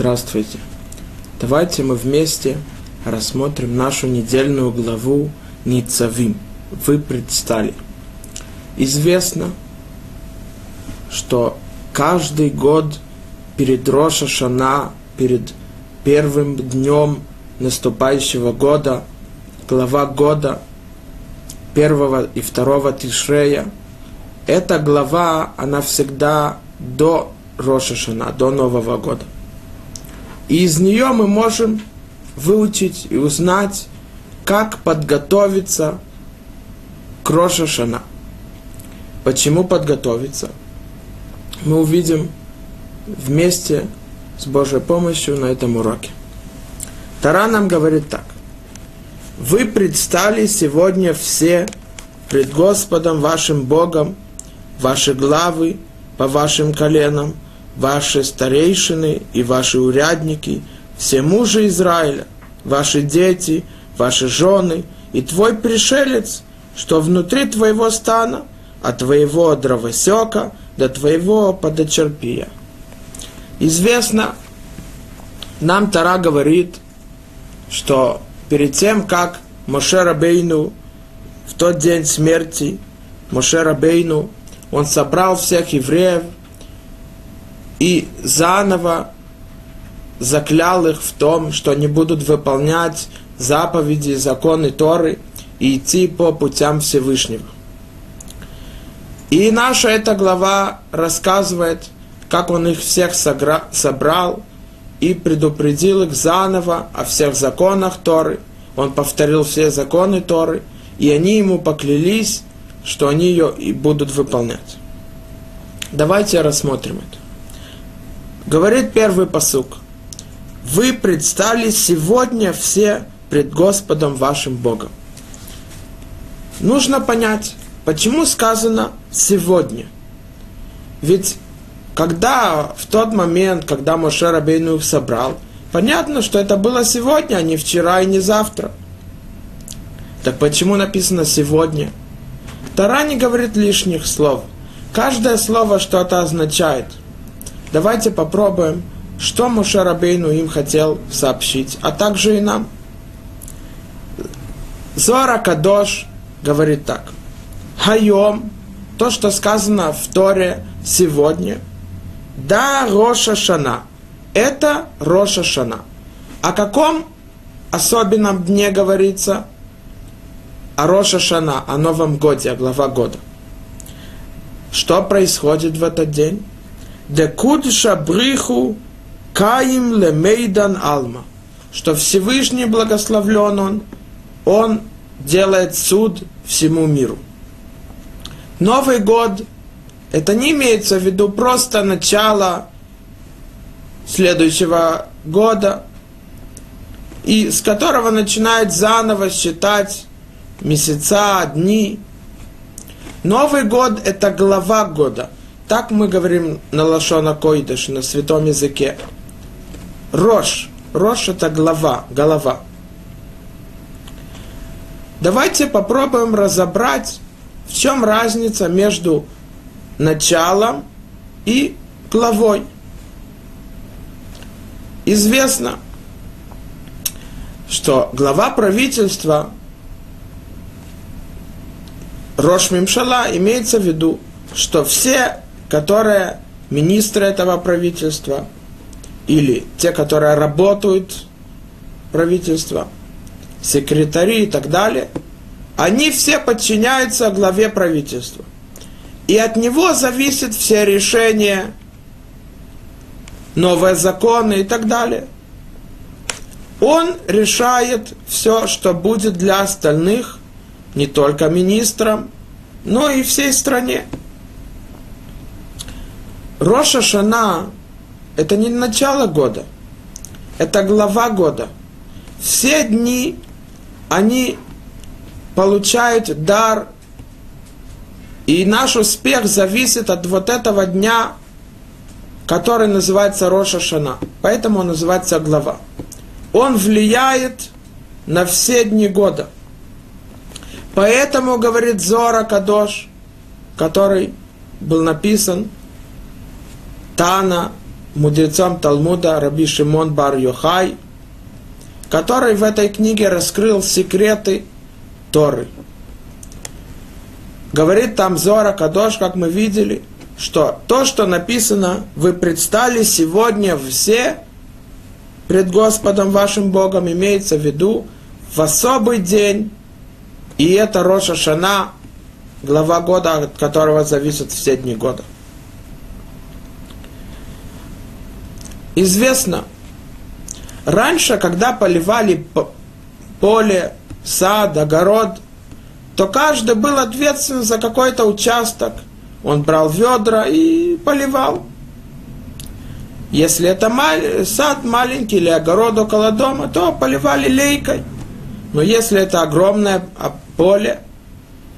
Здравствуйте. Давайте мы вместе рассмотрим нашу недельную главу Ницавим. Вы предстали. Известно, что каждый год перед Роша Шана, перед первым днем наступающего года, глава года, первого и второго Тишрея, эта глава, она всегда до Роша Шана, до Нового года. И из нее мы можем выучить и узнать, как подготовиться к Роша. Почему подготовиться? Мы увидим вместе с Божьей помощью на этом уроке. Тара нам говорит так. Вы предстали сегодня все пред Господом вашим Богом, ваши главы по вашим коленам – ваши старейшины и ваши урядники, все мужи Израиля, ваши дети, ваши жены и твой пришелец, что внутри твоего стана, от твоего дровосека до твоего подочерпия. Известно, нам Тара говорит, что перед тем, как Моше Рабейну в тот день смерти, Моше Рабейну, он собрал всех евреев – и заново заклял их в том, что они будут выполнять заповеди, законы Торы и идти по путям Всевышнего. И наша эта глава рассказывает, как он их всех собрал и предупредил их заново о всех законах Торы. Он повторил все законы Торы, и они ему поклялись, что они ее и будут выполнять. Давайте рассмотрим это. Говорит первый посук. Вы предстали сегодня все пред Господом вашим Богом. Нужно понять, почему сказано сегодня. Ведь когда в тот момент, когда Моше Рабейну их собрал, понятно, что это было сегодня, а не вчера и не завтра. Так почему написано сегодня? Тара не говорит лишних слов. Каждое слово что-то означает – Давайте попробуем, что Моше Рабейну им хотел сообщить, а также и нам. Зора Кадош говорит так. Хайом, то, что сказано в Торе сегодня, да Роша Шана. Это Роша Шана. О каком особенном дне говорится? О Роша Шана, о Новом Годе, о глава года. Что происходит в этот день? Декудша бриху каим лемейдан алма. Что Всевышний благословлен он, он делает суд всему миру. Новый год, это не имеется в виду просто начало следующего года, и с которого начинает заново считать месяца, дни. Новый год – это глава года – так мы говорим на Лашона Койдыш, на святом языке. Рош. Рош это глава, голова. Давайте попробуем разобрать, в чем разница между началом и главой. Известно, что глава правительства Рош Мимшала имеется в виду, что все которые министры этого правительства или те, которые работают правительства, секретари и так далее, они все подчиняются главе правительства. И от него зависят все решения, новые законы и так далее. Он решает все, что будет для остальных, не только министрам, но и всей стране. Роша Шана – это не начало года, это глава года. Все дни они получают дар, и наш успех зависит от вот этого дня, который называется Роша Шана. Поэтому он называется глава. Он влияет на все дни года. Поэтому, говорит Зора Кадош, который был написан – Тана мудрецом Талмуда Раби Шимон Бар Йохай, который в этой книге раскрыл секреты Торы. Говорит там Зора Кадош, как мы видели, что то, что написано, вы предстали сегодня все пред Господом вашим Богом, имеется в виду в особый день, и это Роша Шана, глава года, от которого зависят все дни года. Известно, раньше, когда поливали поле, сад, огород, то каждый был ответственен за какой-то участок. Он брал ведра и поливал. Если это мал- сад маленький или огород около дома, то поливали лейкой. Но если это огромное поле,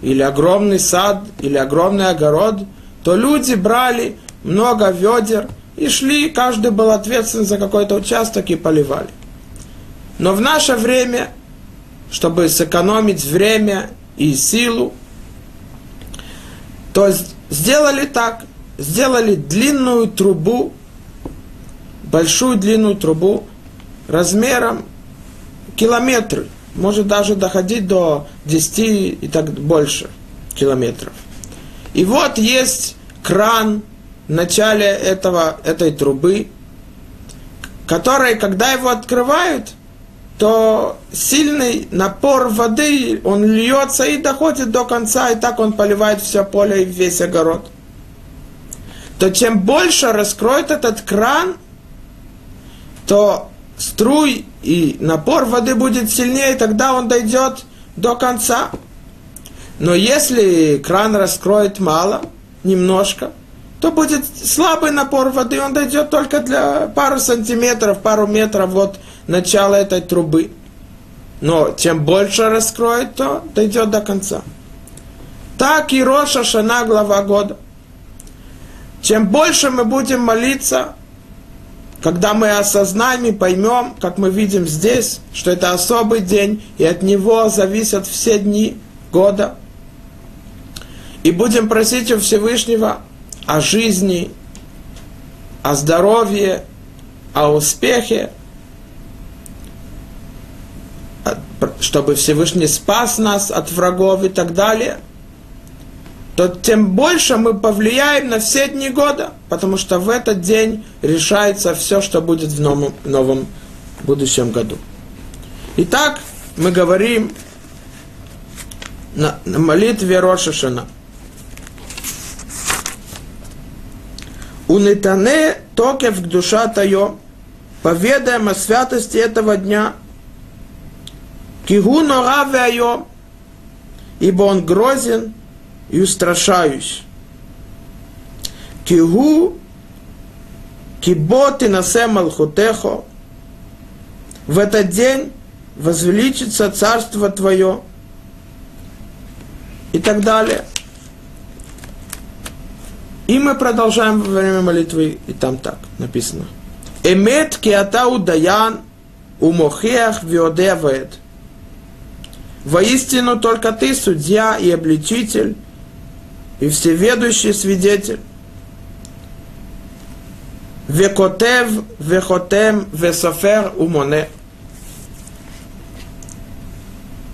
или огромный сад, или огромный огород, то люди брали много ведер и шли, каждый был ответственен за какой-то участок и поливали. Но в наше время, чтобы сэкономить время и силу, то сделали так, сделали длинную трубу, большую длинную трубу размером километры – может даже доходить до 10 и так больше километров. И вот есть кран начале этого, этой трубы, который, когда его открывают, то сильный напор воды, он льется и доходит до конца, и так он поливает все поле и весь огород. То чем больше раскроет этот кран, то струй и напор воды будет сильнее, тогда он дойдет до конца. Но если кран раскроет мало, немножко, то будет слабый напор воды, он дойдет только для пару сантиметров, пару метров от начала этой трубы. Но чем больше раскроет, то дойдет до конца. Так и Роша Шана, глава года. Чем больше мы будем молиться, когда мы осознаем и поймем, как мы видим здесь, что это особый день, и от него зависят все дни года, и будем просить у Всевышнего о жизни, о здоровье, о успехе, чтобы Всевышний спас нас от врагов и так далее – то тем больше мы повлияем на все дни года, потому что в этот день решается все, что будет в новом, новом будущем году. Итак, мы говорим на, на молитве Рошашана. Унитане токев к душа тайо, поведаем о святости этого дня. Кигу нора ибо он грозен и устрашаюсь. Кигу киботи насе малхутехо, в этот день возвеличится царство твое и так далее. И мы продолжаем во время молитвы, и там так написано. Эмет киата удаян умохеах виодевает. Воистину только ты, судья и обличитель, и всеведущий свидетель. Векотев, вехотем, весофер умоне.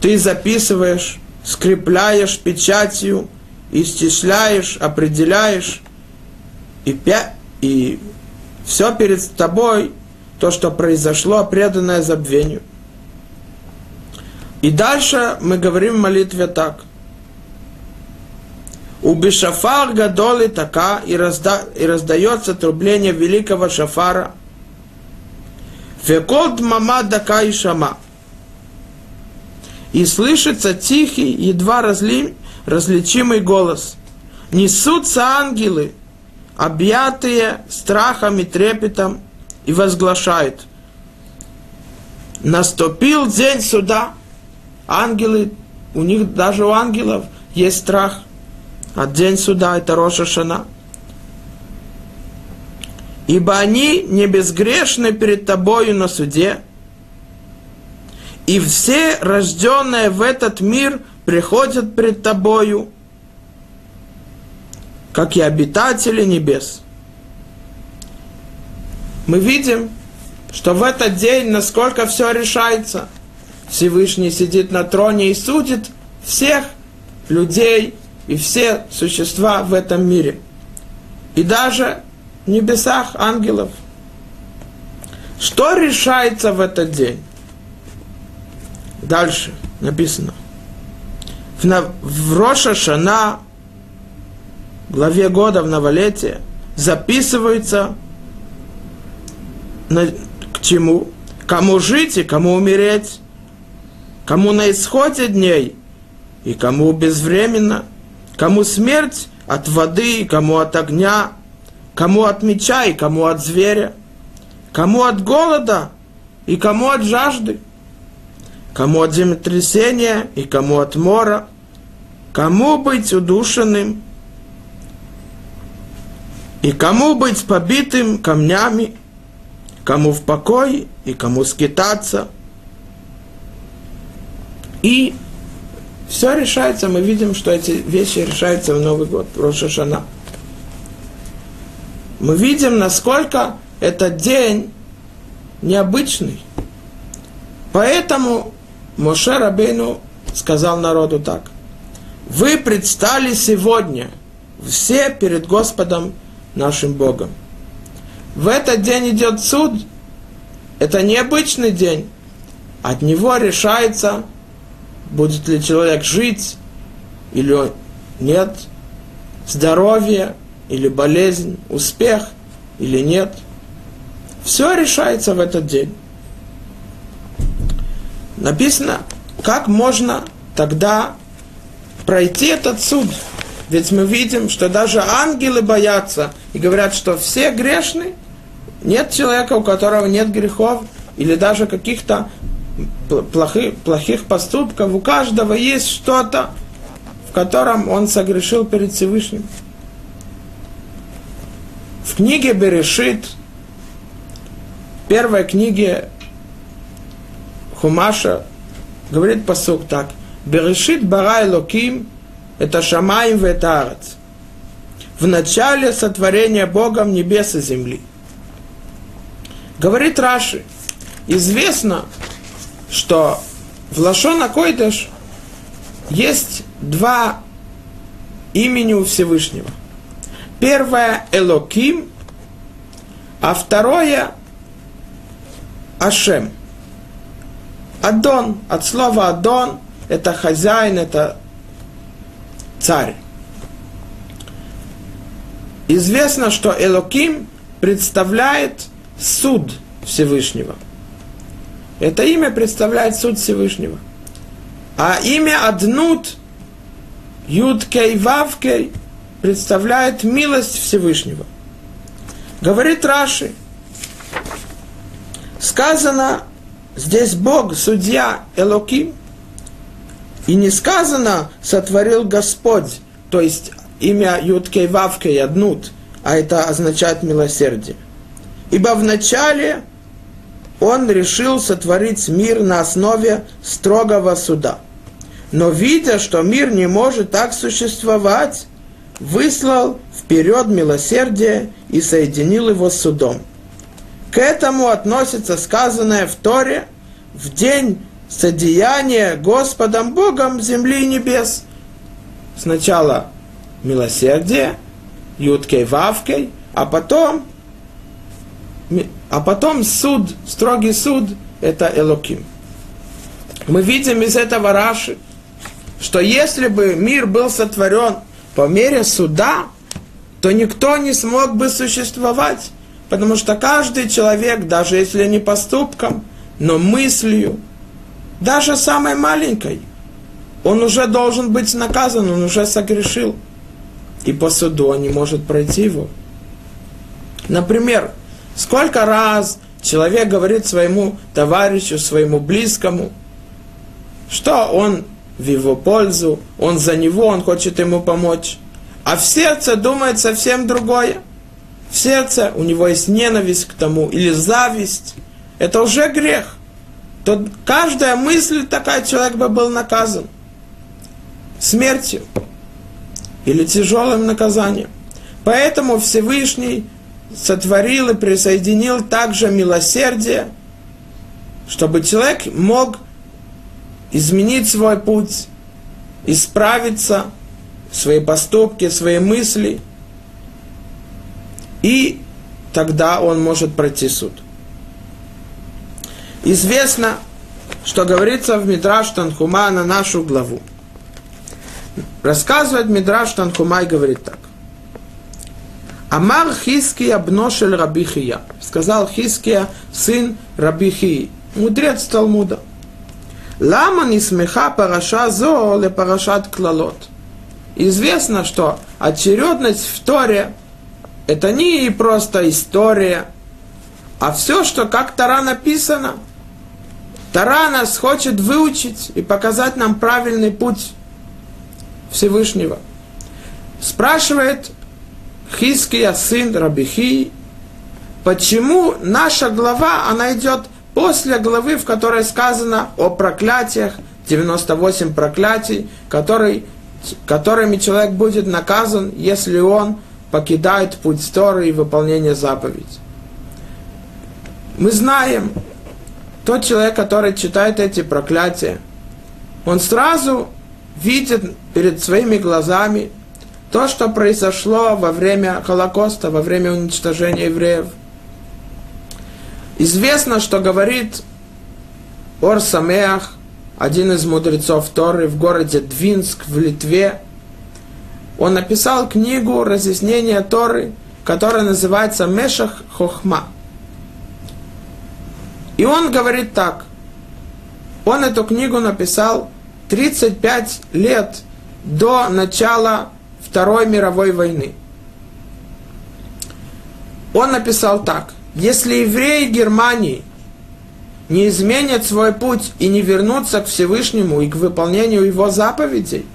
Ты записываешь, скрепляешь печатью, исчисляешь, определяешь, и, пя... и все перед тобой, то, что произошло, преданное забвению. И дальше мы говорим в молитве так. У бешафар гадоли така и, разда, и раздается трубление великого шафара. Фекот мама дака и шама. И слышится тихий, едва разли, различимый голос. Несутся ангелы, объятые страхом и трепетом, и возглашают. Наступил день суда. Ангелы, у них даже у ангелов есть страх. А день суда это Роша Шана. Ибо они не безгрешны перед тобою на суде, и все рожденные в этот мир приходят пред тобою, как и обитатели небес. мы видим, что в этот день, насколько все решается, Всевышний сидит на троне и судит всех людей и все существа в этом мире. И даже в небесах ангелов. Что решается в этот день? Дальше написано. В, Роша главе года в новолетие, записывается на, к чему? Кому жить и кому умереть, кому на исходе дней и кому безвременно, кому смерть от воды, кому от огня, кому от меча и кому от зверя, кому от голода и кому от жажды, кому от землетрясения и кому от мора, кому быть удушенным и кому быть побитым камнями, кому в покое и кому скитаться. И все решается, мы видим, что эти вещи решаются в Новый год, в Рошашана. Мы видим, насколько этот день необычный. Поэтому Моше Рабейну сказал народу так. Вы предстали сегодня все перед Господом нашим Богом. В этот день идет суд. Это необычный день. От него решается будет ли человек жить или нет, здоровье или болезнь, успех или нет. Все решается в этот день. Написано, как можно тогда пройти этот суд. Ведь мы видим, что даже ангелы боятся и говорят, что все грешны. Нет человека, у которого нет грехов или даже каких-то плохих, плохих поступков, у каждого есть что-то, в котором он согрешил перед Всевышним. В книге Берешит, первой книге Хумаша, говорит посук так. Берешит барай локим, это шамаем в. В начале сотворения Богом небес и земли. Говорит Раши, известно, что в Лашона Койдыш есть два имени у Всевышнего. Первое – Элоким, а второе – Ашем. Адон, от слова Адон, это хозяин, это царь. Известно, что Элоким представляет суд Всевышнего – это имя представляет суд Всевышнего. А имя Аднут, Юдкей Вавкей, представляет милость Всевышнего. Говорит Раши, сказано здесь Бог, судья Элоким, и не сказано сотворил Господь, то есть имя Юдкей Вавкей Аднут, а это означает милосердие. Ибо в начале он решил сотворить мир на основе строгого суда. Но видя, что мир не может так существовать, выслал вперед милосердие и соединил его с судом. К этому относится сказанное в Торе в день содеяния Господом Богом земли и небес. Сначала милосердие, юткой вавкой, а потом а потом суд, строгий суд, это Элоким. Мы видим из этого Раши, что если бы мир был сотворен по мере суда, то никто не смог бы существовать. Потому что каждый человек, даже если не поступком, но мыслью, даже самой маленькой, он уже должен быть наказан, он уже согрешил. И по суду он не может пройти его. Например, Сколько раз человек говорит своему товарищу, своему близкому, что он в его пользу, он за него, он хочет ему помочь. А в сердце думает совсем другое. В сердце у него есть ненависть к тому или зависть. Это уже грех. То каждая мысль такая человек бы был наказан смертью или тяжелым наказанием. Поэтому Всевышний сотворил и присоединил также милосердие, чтобы человек мог изменить свой путь, исправиться, свои поступки, свои мысли, и тогда он может пройти суд. Известно, что говорится в Мидраш Танхума на нашу главу. Рассказывает Мидраш Танхума и говорит так. Амар Хиския бношель Рабихия. Сказал Хиския, сын Рабихии, мудрец Талмуда. Лама не смеха параша зо ле парашат клалот. Известно, что очередность в Торе – это не просто история, а все, что как Тора написано. Тора нас хочет выучить и показать нам правильный путь Всевышнего. Спрашивает Хиския, сын Рабихи, почему наша глава, она идет после главы, в которой сказано о проклятиях, 98 проклятий, который, которыми человек будет наказан, если он покидает путь Торы и выполнение заповедей. Мы знаем, тот человек, который читает эти проклятия, он сразу видит перед своими глазами то, что произошло во время Холокоста, во время уничтожения евреев. Известно, что говорит Ор Самеах, один из мудрецов Торы в городе Двинск в Литве. Он написал книгу разъяснения Торы, которая называется Мешах Хохма. И он говорит так. Он эту книгу написал 35 лет до начала Второй мировой войны. Он написал так. Если евреи Германии не изменят свой путь и не вернутся к Всевышнему и к выполнению его заповедей,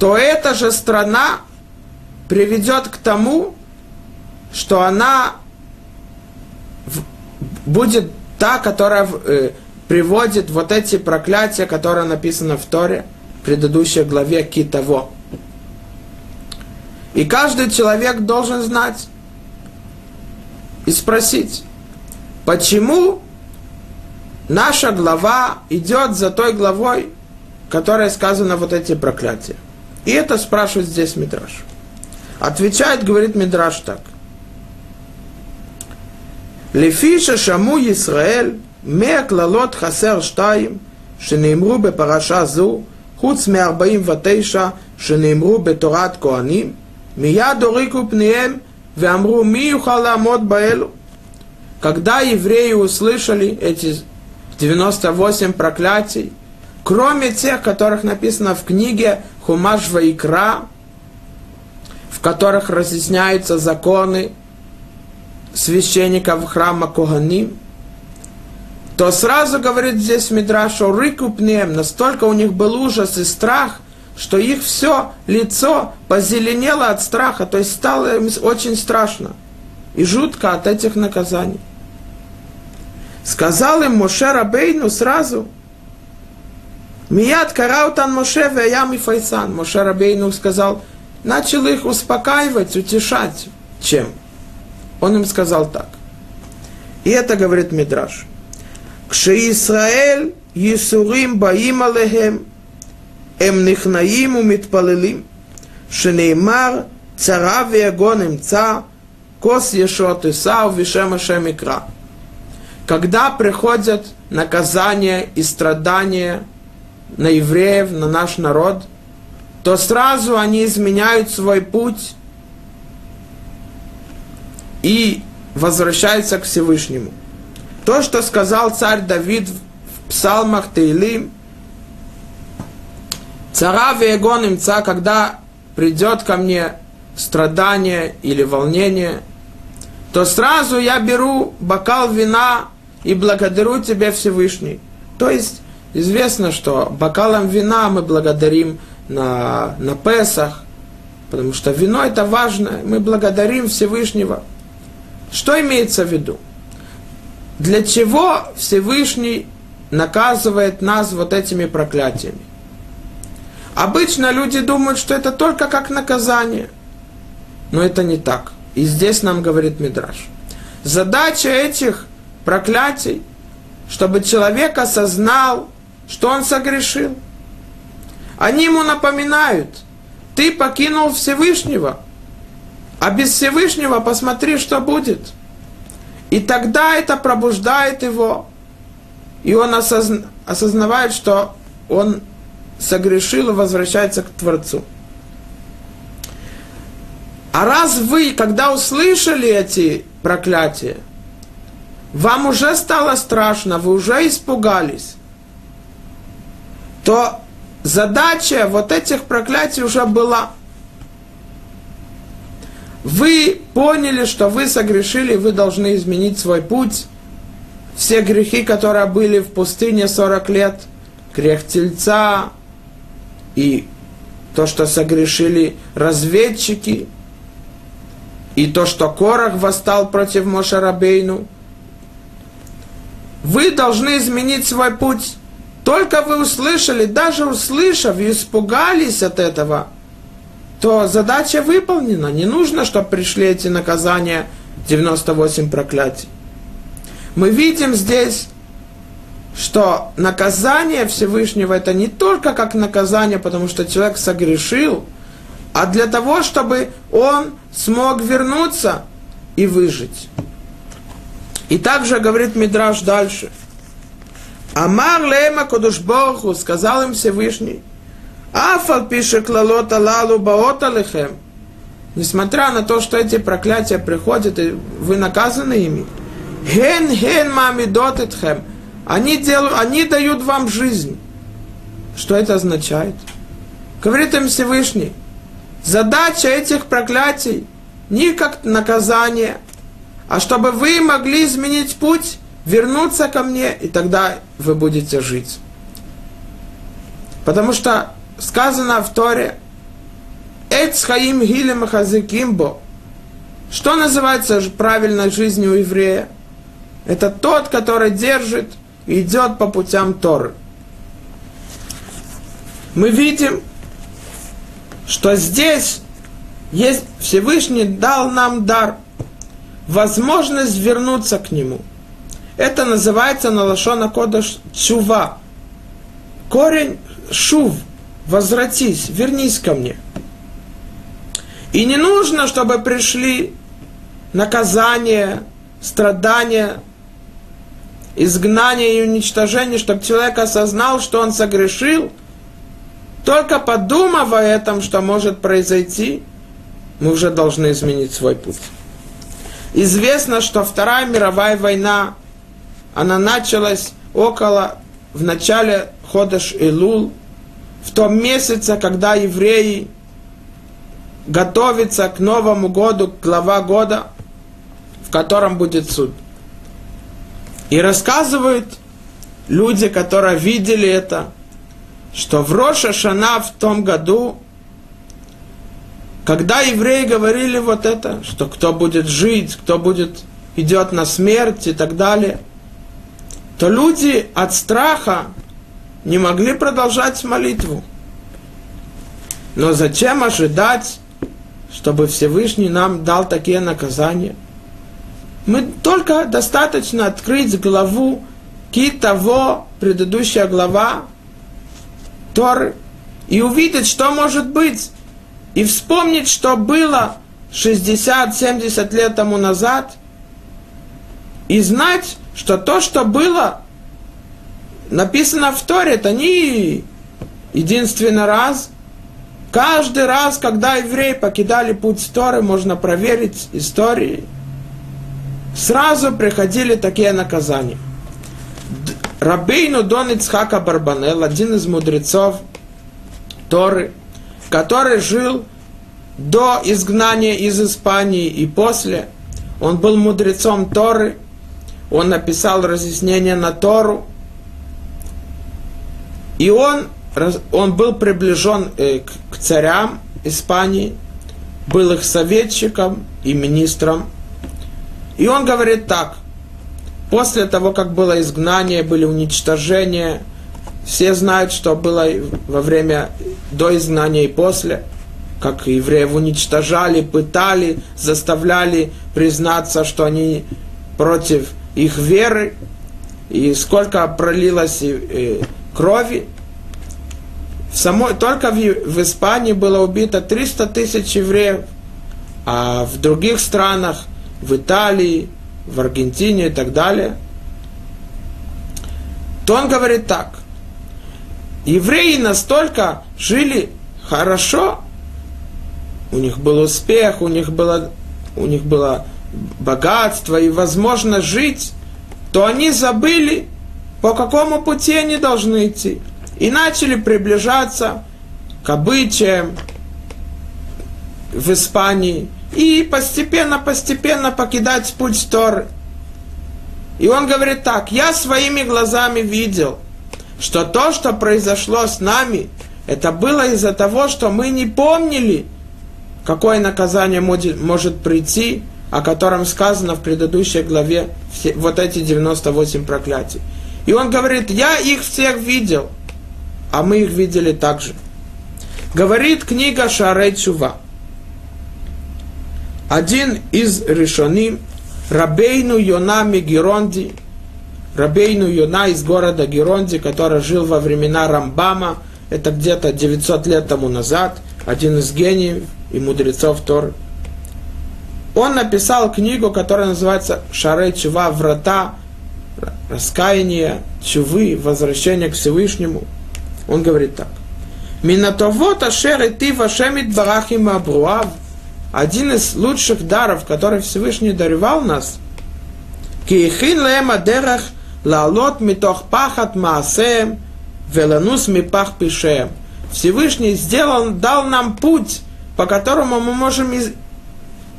то эта же страна приведет к тому, что она будет та, которая э, приводит вот эти проклятия, которые написаны в Торе, в предыдущей главе Китово. И каждый человек должен знать и спросить, почему наша глава идет за той главой, которая сказана вот эти проклятия. И это спрашивает здесь Мидраш. Отвечает, говорит Мидраш так. Лефиша шаму Исраэль, меа клалот хасер штаим, שנאמרו בפרשה זו, חוץ מ-49 שנאמרו בתורת כהנים, מיד הוריקו פניהם ואמרו, מי יוכל לעמוד באלו? Когда евреи услышали эти 98 проклятий, кроме тех, которых написано в книге Хумаш Ваикра, в которых разъясняются законы священников храма Коганим, то сразу говорит здесь Мидраш, что рыкупнем, настолько у них был ужас и страх, что их все лицо позеленело от страха, то есть стало им очень страшно и жутко от этих наказаний. Сказал им Моше Рабейну сразу, Мият караутан Моше веям и файсан. Моше Рабейну сказал, начал их успокаивать, утешать. Чем? Он им сказал так. И это говорит Мидраш. Кше Исраэль Исурим Баим Алехем, Эм Нихнаим Умитпалелим, Шенеймар Цара Виагон Имца, Кос Ешот Исав Вишем Ашем Икра. Когда приходят наказания и страдания на евреев, на наш народ, то сразу они изменяют свой путь и возвращаются к Всевышнему. То, что сказал царь Давид в псалмах Таилим, Цара вегон имца, когда придет ко мне страдание или волнение, то сразу я беру бокал вина и благодарю Тебя Всевышний. То есть известно, что бокалом вина мы благодарим на, на Песах, потому что вино это важно, мы благодарим Всевышнего. Что имеется в виду? Для чего Всевышний наказывает нас вот этими проклятиями? Обычно люди думают, что это только как наказание. Но это не так. И здесь нам говорит Мидраш. Задача этих проклятий, чтобы человек осознал, что он согрешил. Они ему напоминают, ты покинул Всевышнего, а без Всевышнего посмотри, что будет. И тогда это пробуждает его, и он осозна, осознавает, что он согрешил и возвращается к Творцу. А раз вы, когда услышали эти проклятия, вам уже стало страшно, вы уже испугались, то задача вот этих проклятий уже была. Вы поняли, что вы согрешили, вы должны изменить свой путь. Все грехи, которые были в пустыне 40 лет, грех тельца и то, что согрешили разведчики, и то, что Корах восстал против Мошарабейну, вы должны изменить свой путь. Только вы услышали, даже услышав и испугались от этого, то задача выполнена. Не нужно, чтобы пришли эти наказания, 98 проклятий. Мы видим здесь, что наказание Всевышнего это не только как наказание, потому что человек согрешил, а для того, чтобы он смог вернуться и выжить. И также говорит Мидраш дальше – Амар Лема Кодушборху, сказал им Всевышний, Афал пишет лалот алалу баот алехем. Несмотря на то, что эти проклятия приходят, и вы наказаны ими. Хен хен мамидот этхем. Они, делают, они дают вам жизнь. Что это означает? Говорит им Всевышний, задача этих проклятий не как наказание, а чтобы вы могли изменить путь вернуться ко мне, и тогда вы будете жить. Потому что сказано в Торе, Эц хаим гилем хазикимбо. Что называется правильной жизнью еврея? Это тот, который держит и идет по путям Торы. Мы видим, что здесь есть Всевышний дал нам дар, возможность вернуться к Нему – это называется на лошона кодаш чува. Корень шув, возвратись, вернись ко мне. И не нужно, чтобы пришли наказания, страдания, изгнание и уничтожение, чтобы человек осознал, что он согрешил, только подумав о этом, что может произойти, мы уже должны изменить свой путь. Известно, что Вторая мировая война она началась около, в начале Ходаш Илул, в том месяце, когда евреи готовятся к Новому году, к глава года, в котором будет суд. И рассказывают люди, которые видели это, что в Роша Шана в том году, когда евреи говорили вот это, что кто будет жить, кто будет идет на смерть и так далее – то люди от страха не могли продолжать молитву. Но зачем ожидать, чтобы Всевышний нам дал такие наказания? Мы только достаточно открыть главу ки того, предыдущая глава Торы, и увидеть, что может быть, и вспомнить, что было 60-70 лет тому назад, и знать, что то, что было написано в Торе, это не единственный раз. Каждый раз, когда евреи покидали путь Торы, можно проверить истории. Сразу приходили такие наказания. Рабейну Дон Барбанел, один из мудрецов Торы, который жил до изгнания из Испании и после, он был мудрецом Торы – он написал разъяснение на Тору, и он, он был приближен э, к, царям Испании, был их советчиком и министром. И он говорит так, после того, как было изгнание, были уничтожения, все знают, что было во время до изгнания и после. как евреев уничтожали, пытали, заставляли признаться, что они против их веры, и сколько пролилось э, крови. В самой, только в, в Испании было убито 300 тысяч евреев, а в других странах, в Италии, в Аргентине и так далее, то он говорит так. Евреи настолько жили хорошо, у них был успех, у них было, у них было богатство и возможность жить, то они забыли, по какому пути они должны идти. И начали приближаться к обычаям в Испании и постепенно-постепенно покидать путь Торы. И он говорит так, я своими глазами видел, что то, что произошло с нами, это было из-за того, что мы не помнили, какое наказание может прийти, о котором сказано в предыдущей главе, вот эти 98 проклятий. И он говорит, я их всех видел, а мы их видели также. Говорит книга Шарей Чува. Один из решоним, Рабейну Йона Мегеронди, Рабейну Йона из города Геронди, который жил во времена Рамбама, это где-то 900 лет тому назад, один из гениев и мудрецов Торы. Он написал книгу, которая называется Шарей Чува, врата, раскаяние, чувы, возвращение к Всевышнему. Он говорит так. Минатовот ашер и ты вашемит барахим абруав. Один из лучших даров, который Всевышний даревал нас. Киехин лем адерах лаалот митох пахат маасеем веланус мипах пишеем. Всевышний сделал, дал нам путь, по которому мы можем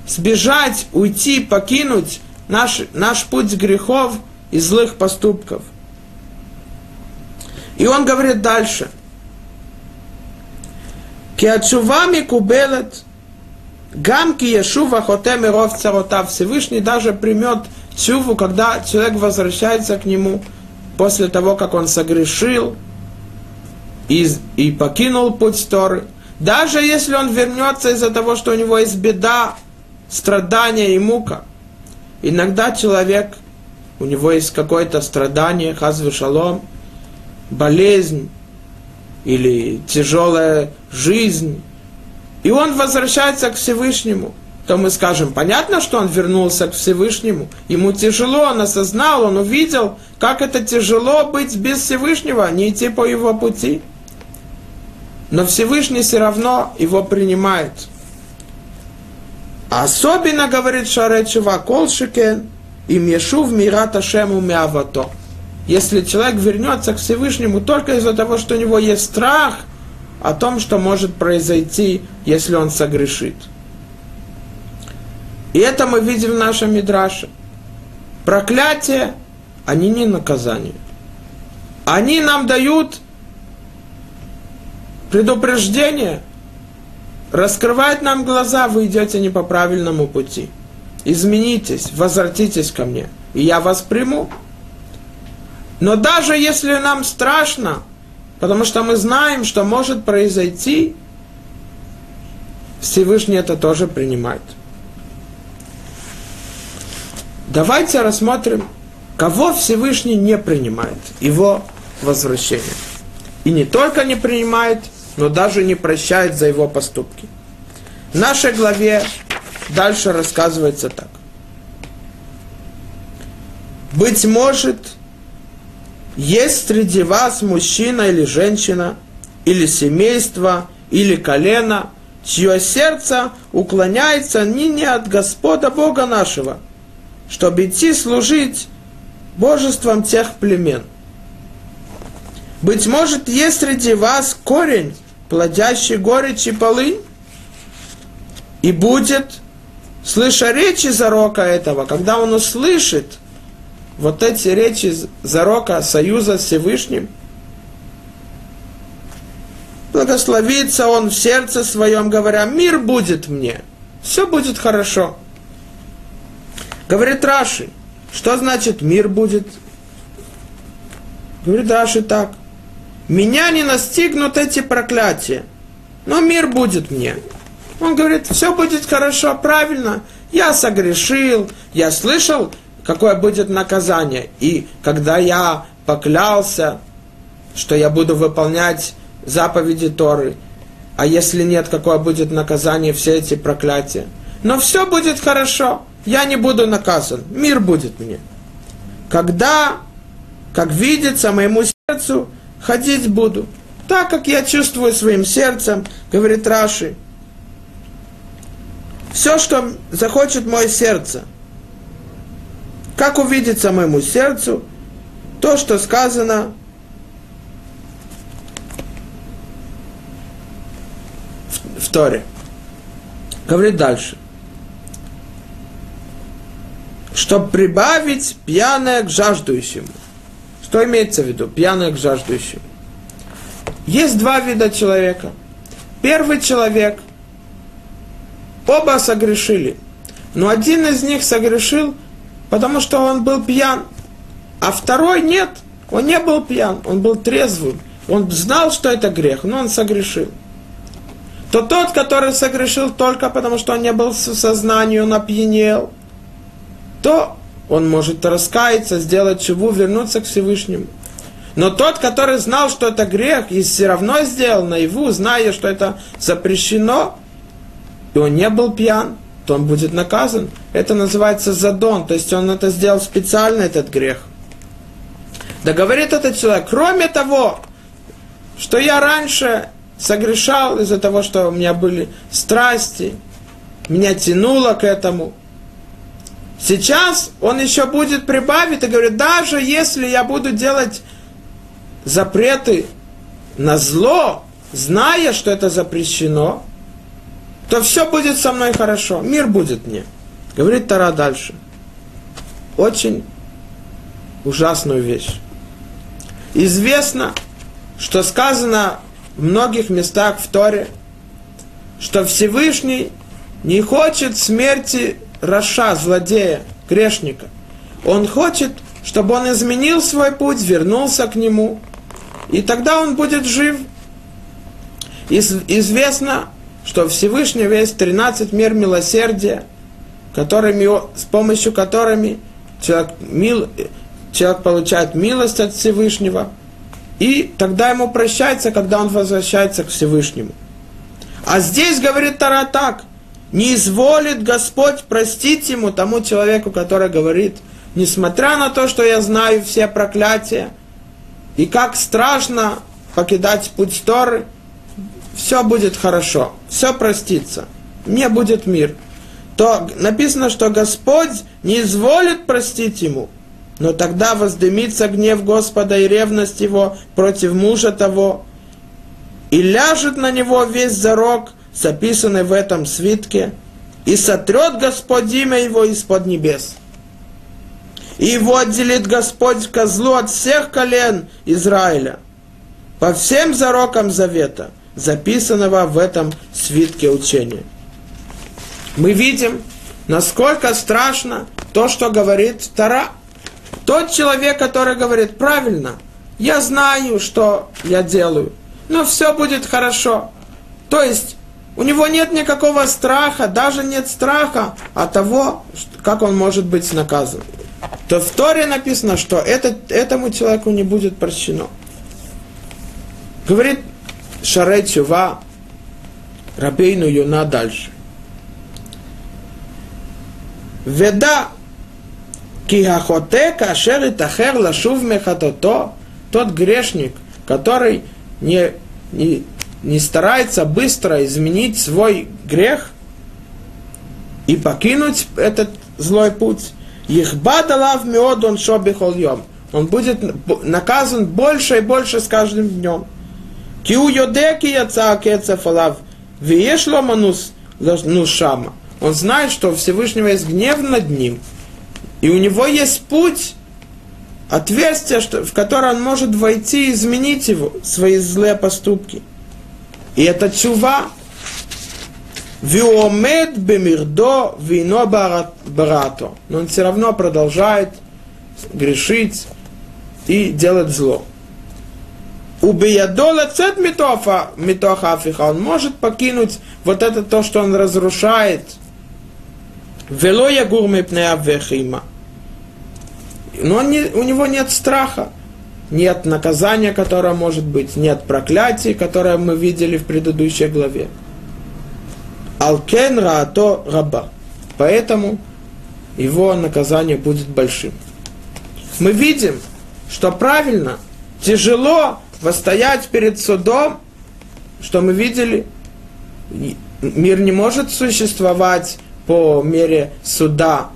сбежать, уйти, покинуть наш, наш путь грехов и злых поступков. И он говорит дальше. Киачувами кубелет, гамки ешува хотем и ров царота. Всевышний даже примет чуву, когда человек возвращается к нему после того, как он согрешил и, и покинул путь Торы. Даже если он вернется из-за того, что у него есть беда, страдания и мука. Иногда человек, у него есть какое-то страдание, хазвы шалом, болезнь или тяжелая жизнь, и он возвращается к Всевышнему, то мы скажем, понятно, что он вернулся к Всевышнему, ему тяжело, он осознал, он увидел, как это тяжело быть без Всевышнего, не идти по его пути. Но Всевышний все равно его принимает – Особенно, говорит Шаречева, колшикен, им Ешув Мирата Шему Мявато. Если человек вернется к Всевышнему только из-за того, что у него есть страх о том, что может произойти, если он согрешит. И это мы видим в нашем Мидраше. Проклятие, они не наказание. Они нам дают предупреждение, раскрывает нам глаза, вы идете не по правильному пути. Изменитесь, возвратитесь ко мне, и я вас приму. Но даже если нам страшно, потому что мы знаем, что может произойти, Всевышний это тоже принимает. Давайте рассмотрим, кого Всевышний не принимает, его возвращение. И не только не принимает – но даже не прощает за его поступки. В нашей главе дальше рассказывается так. Быть может, есть среди вас мужчина или женщина, или семейство, или колено, чье сердце уклоняется ныне от Господа Бога нашего, чтобы идти служить божеством тех племен. Быть может, есть среди вас корень, плодящий горечь и полынь, и будет, слыша речи зарока этого, когда он услышит вот эти речи зарока союза с Всевышним, благословится он в сердце своем, говоря, мир будет мне, все будет хорошо. Говорит Раши, что значит мир будет? Говорит Раши так – меня не настигнут эти проклятия, но мир будет мне. Он говорит, все будет хорошо, правильно, я согрешил, я слышал, какое будет наказание. И когда я поклялся, что я буду выполнять заповеди Торы, а если нет, какое будет наказание, все эти проклятия. Но все будет хорошо, я не буду наказан, мир будет мне. Когда, как видится моему сердцу, ходить буду, так как я чувствую своим сердцем, говорит Раши. Все, что захочет мое сердце, как увидится моему сердцу, то, что сказано в, в Торе. Говорит дальше. Чтобы прибавить пьяное к жаждущему. Что имеется в виду? Пьяное к жаждущему. Есть два вида человека. Первый человек, оба согрешили, но один из них согрешил, потому что он был пьян, а второй нет, он не был пьян, он был трезвым, он знал, что это грех, но он согрешил. То тот, который согрешил только потому, что он не был в сознании, он опьянел, то он может раскаяться, сделать чего, вернуться к Всевышнему. Но тот, который знал, что это грех, и все равно сделал наяву, зная, что это запрещено, и он не был пьян, то он будет наказан. Это называется задон, то есть он это сделал специально, этот грех. Да говорит этот человек, кроме того, что я раньше согрешал из-за того, что у меня были страсти, меня тянуло к этому. Сейчас он еще будет прибавить и говорит, даже если я буду делать запреты на зло, зная, что это запрещено, то все будет со мной хорошо, мир будет мне. Говорит Тара дальше. Очень ужасную вещь. Известно, что сказано в многих местах в Торе, что Всевышний не хочет смерти Раша, злодея, грешника. Он хочет, чтобы он изменил свой путь, вернулся к нему – и тогда он будет жив. Из, известно, что Всевышний весь 13 мер милосердия, которыми, с помощью которыми человек, мил, человек получает милость от Всевышнего, и тогда ему прощается, когда он возвращается к Всевышнему. А здесь говорит Тара так, не изволит Господь простить ему, тому человеку, который говорит, несмотря на то, что я знаю все проклятия, и как страшно покидать путь Торы, все будет хорошо, все простится, не будет мир. То написано, что Господь не изволит простить ему, но тогда воздымится гнев Господа и ревность его против мужа того, и ляжет на него весь зарок, записанный в этом свитке, и сотрет Господь имя его из-под небес и его отделит Господь козлу от всех колен Израиля, по всем зарокам завета, записанного в этом свитке учения. Мы видим, насколько страшно то, что говорит Тара. Тот человек, который говорит правильно, я знаю, что я делаю, но все будет хорошо. То есть у него нет никакого страха, даже нет страха от того, как он может быть наказан то в Торе написано, что этот, этому человеку не будет прощено. Говорит Шарей Чува, Рабейну Юна дальше. Веда кихахоте кашер и тахер лашув мехатото, тот грешник, который не, не, не старается быстро изменить свой грех и покинуть этот злой путь, Ихбад Алав Меод он шобихол йом. Он будет наказан больше и больше с каждым днем. Киу йодеки яца кецев алав. Виеш ломанус нушама. Он знает, что у Всевышнего есть гнев над ним. И у него есть путь, отверстие, в которое он может войти и изменить его, свои злые поступки. И это чува, Виомед бемирдо вино барато. Но он все равно продолжает грешить и делать зло. Убиядола цет митофа, митоха афиха, он может покинуть вот это то, что он разрушает. Вело я гурме вехима. Но не, у него нет страха, нет наказания, которое может быть, нет проклятий, которое мы видели в предыдущей главе. Алкен раато раба. Поэтому его наказание будет большим. Мы видим, что правильно, тяжело восстоять перед судом, что мы видели, мир не может существовать по мере суда,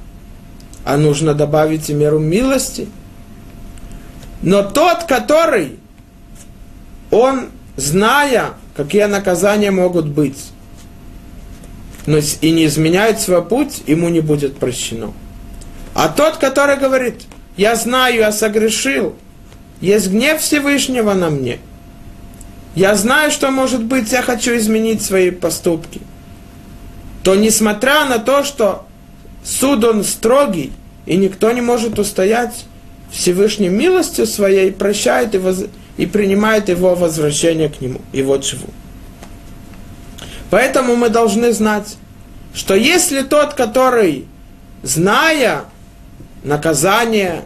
а нужно добавить и меру милости. Но тот, который, он, зная, какие наказания могут быть, но и не изменяет свой путь, ему не будет прощено. А тот, который говорит, я знаю, я согрешил, есть гнев Всевышнего на мне, я знаю, что может быть, я хочу изменить свои поступки, то несмотря на то, что суд он строгий, и никто не может устоять, Всевышней милостью своей прощает его и принимает его возвращение к нему, его чего. Поэтому мы должны знать, что если тот, который, зная наказание,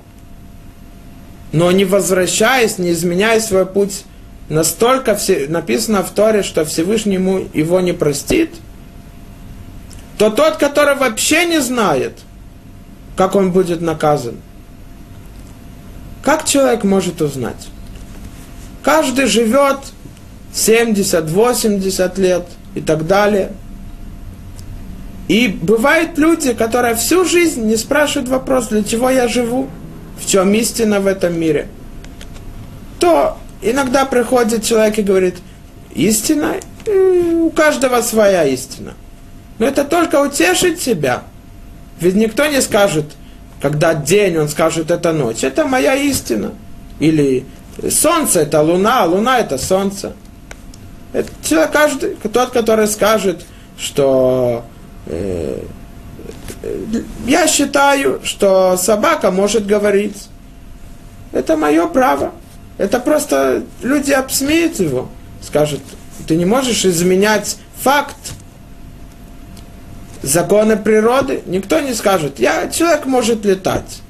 но не возвращаясь, не изменяя свой путь, настолько все, написано в Торе, что Всевышний ему его не простит, то тот, который вообще не знает, как он будет наказан, как человек может узнать? Каждый живет 70-80 лет – и так далее. И бывают люди, которые всю жизнь не спрашивают вопрос, для чего я живу, в чем истина в этом мире. То иногда приходит человек и говорит, истина, у каждого своя истина. Но это только утешить себя. Ведь никто не скажет, когда день, он скажет, это ночь. Это моя истина. Или солнце это луна, луна это солнце. Это человек каждый, тот, который скажет, что э, я считаю, что собака может говорить. Это мое право. Это просто люди обсмеют его. Скажут, ты не можешь изменять факт законы природы. Никто не скажет, я, человек может летать.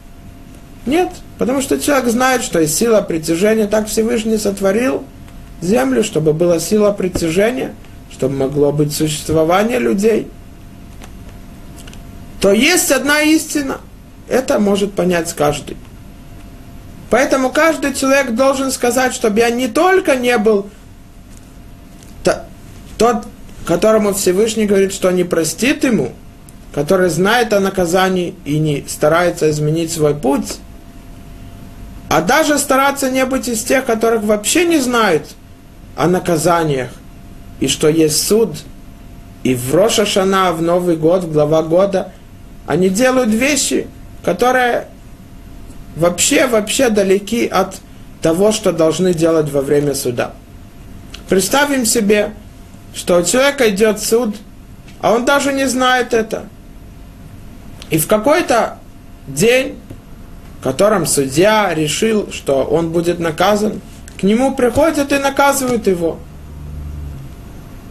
Нет, потому что человек знает, что есть сила притяжения, так Всевышний сотворил – землю, чтобы была сила притяжения, чтобы могло быть существование людей, то есть одна истина. Это может понять каждый. Поэтому каждый человек должен сказать, чтобы я не только не был тот, которому Всевышний говорит, что не простит ему, который знает о наказании и не старается изменить свой путь, а даже стараться не быть из тех, которых вообще не знают – о наказаниях, и что есть суд, и в Роша Шана, в Новый год, в глава года, они делают вещи, которые вообще, вообще далеки от того, что должны делать во время суда. Представим себе, что у человека идет суд, а он даже не знает это. И в какой-то день, в котором судья решил, что он будет наказан – к нему приходят и наказывают его.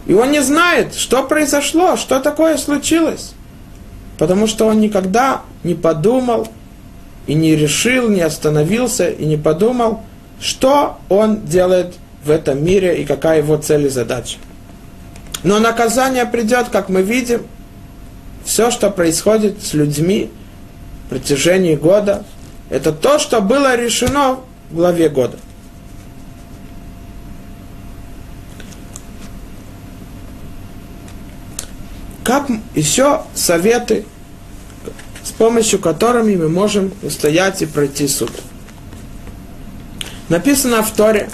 И он не знает, что произошло, что такое случилось. Потому что он никогда не подумал и не решил, не остановился и не подумал, что он делает в этом мире и какая его цель и задача. Но наказание придет, как мы видим, все, что происходит с людьми в протяжении года, это то, что было решено в главе года. Как еще советы, с помощью которыми мы можем устоять и пройти суд? Написано в Торе.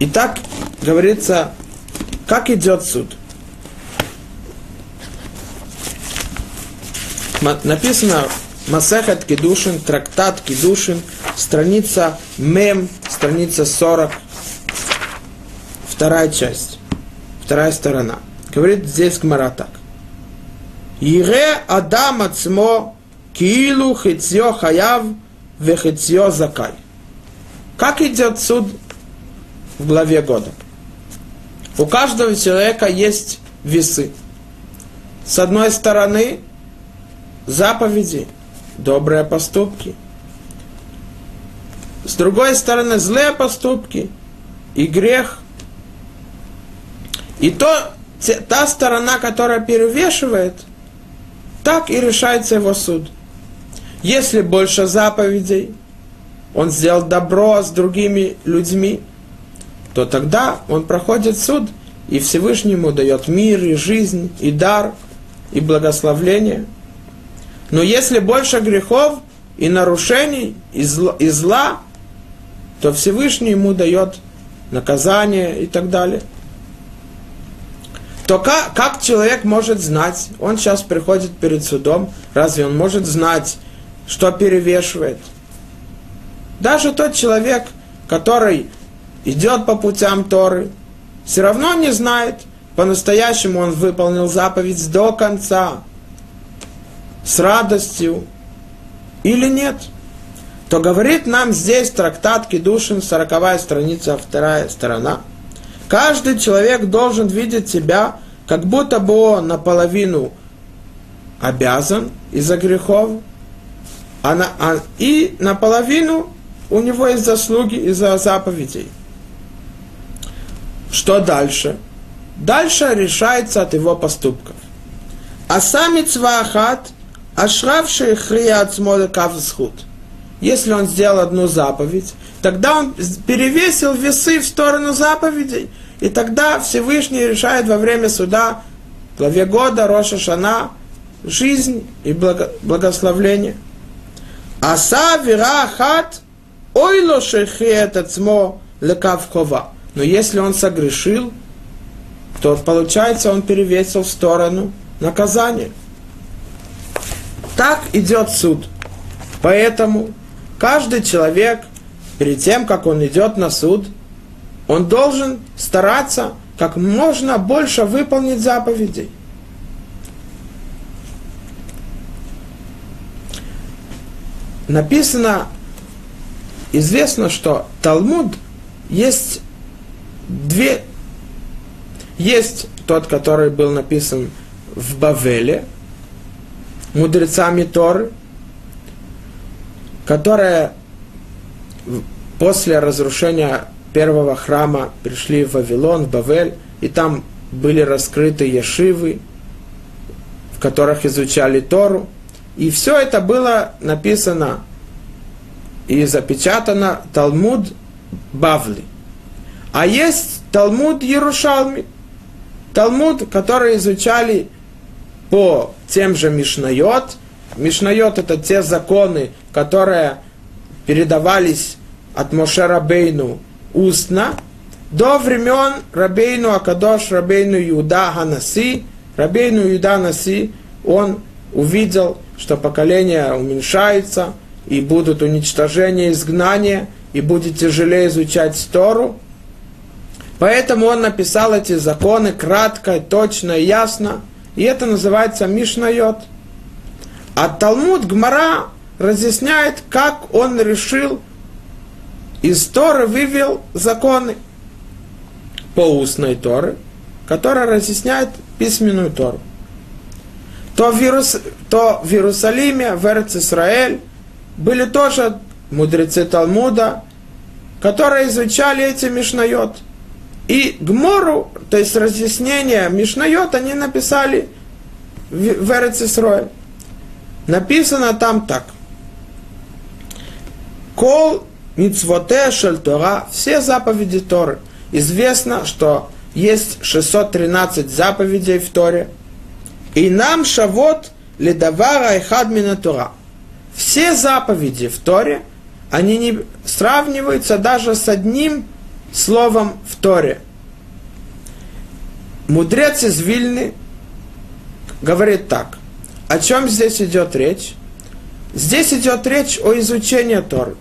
И так говорится, как идет суд. Написано Масехат Кедушин, трактат Кедушин, страница Мем, страница 40, вторая часть вторая сторона. Говорит здесь Гмара так. Ире Адам Ацмо Киилу Хитзьо Хаяв Вехитзьо Закай. Как идет суд в главе года? У каждого человека есть весы. С одной стороны, заповеди, добрые поступки. С другой стороны, злые поступки и грех. И то, та сторона, которая перевешивает, так и решается его суд. Если больше заповедей, он сделал добро с другими людьми, то тогда он проходит суд, и Всевышнему дает мир, и жизнь, и дар, и благословление. Но если больше грехов и нарушений, и зла, и зла то Всевышний ему дает наказание и так далее. То как, как человек может знать, он сейчас приходит перед судом, разве он может знать, что перевешивает? Даже тот человек, который идет по путям Торы, все равно не знает, по-настоящему он выполнил заповедь до конца, с радостью или нет. То говорит нам здесь трактат Кедушин, сороковая страница, вторая сторона. Каждый человек должен видеть себя, как будто бы он наполовину обязан из-за грехов, а на, а, и наполовину у него есть заслуги из-за заповедей. Что дальше? Дальше решается от его поступков. А сами цвахат, ашравший хрия от схуд. Если он сделал одну заповедь, тогда он перевесил весы в сторону заповедей. И тогда Всевышний решает во время суда, в главе года, Роша Шана, жизнь и благо, благословление. Аса вира хат, ойло шехет ацмо лекав хова. Но если он согрешил, то получается он перевесил в сторону наказания. Так идет суд. Поэтому каждый человек, перед тем, как он идет на суд, он должен стараться как можно больше выполнить заповедей. Написано, известно, что Талмуд есть две есть тот, который был написан в Бавеле, мудрецами Торы, которая после разрушения первого храма пришли в Вавилон, в Бавель, и там были раскрыты ешивы, в которых изучали Тору. И все это было написано и запечатано Талмуд Бавли. А есть Талмуд Ярушалми – Талмуд, который изучали по тем же Мишнайот. Мишнайот это те законы, которые передавались от Моше Рабейну устно до времен Рабейну Акадош, Рабейну Юда Ханаси. Рабейну Юда Наси, он увидел, что поколение уменьшается, и будут уничтожения, изгнания, и будет тяжелее изучать Тору. Поэтому он написал эти законы кратко, точно и ясно. И это называется Мишнайот. А Талмуд Гмара разъясняет, как он решил из Торы вывел законы по устной Торы, которая разъясняет письменную Тору. То в, Иерус... то в Иерусалиме, в Эрц-Исраэль были тоже мудрецы Талмуда, которые изучали эти Мишнайот. И Гмору, то есть разъяснение Мишнайот, они написали в Эрцисрой. Написано там так. Кол мицвоте шельтора, все заповеди Торы. Известно, что есть 613 заповедей в Торе. И нам шавот ледавара и хадмина Тора. Все заповеди в Торе, они не сравниваются даже с одним словом в Торе. Мудрец из Вильны говорит так. О чем здесь идет речь? Здесь идет речь о изучении Торы.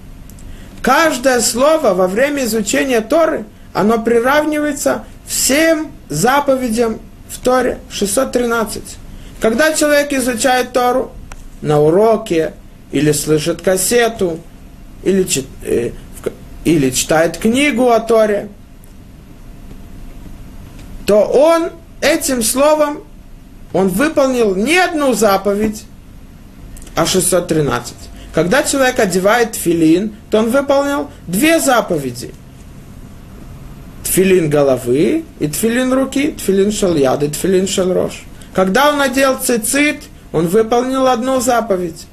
Каждое слово во время изучения Торы, оно приравнивается всем заповедям в Торе 613. Когда человек изучает Тору на уроке, или слышит кассету, или, э, или читает книгу о Торе, то он этим словом, он выполнил не одну заповедь, а 613. Когда человек одевает филин, то он выполнил две заповеди. Тфилин головы и тфилин руки, тфилин шальяд и тфилин шальрош. Когда он надел цицит, он выполнил одну заповедь.